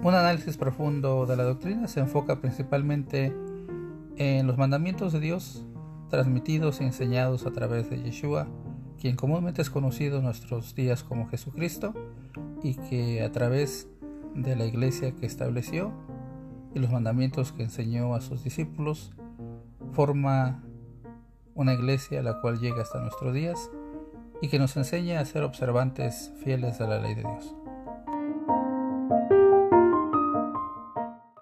Un análisis profundo de la doctrina se enfoca principalmente en los mandamientos de Dios transmitidos y enseñados a través de Yeshua, quien comúnmente es conocido en nuestros días como Jesucristo y que a través de la iglesia que estableció y los mandamientos que enseñó a sus discípulos forma una iglesia a la cual llega hasta nuestros días y que nos enseña a ser observantes fieles a la ley de Dios.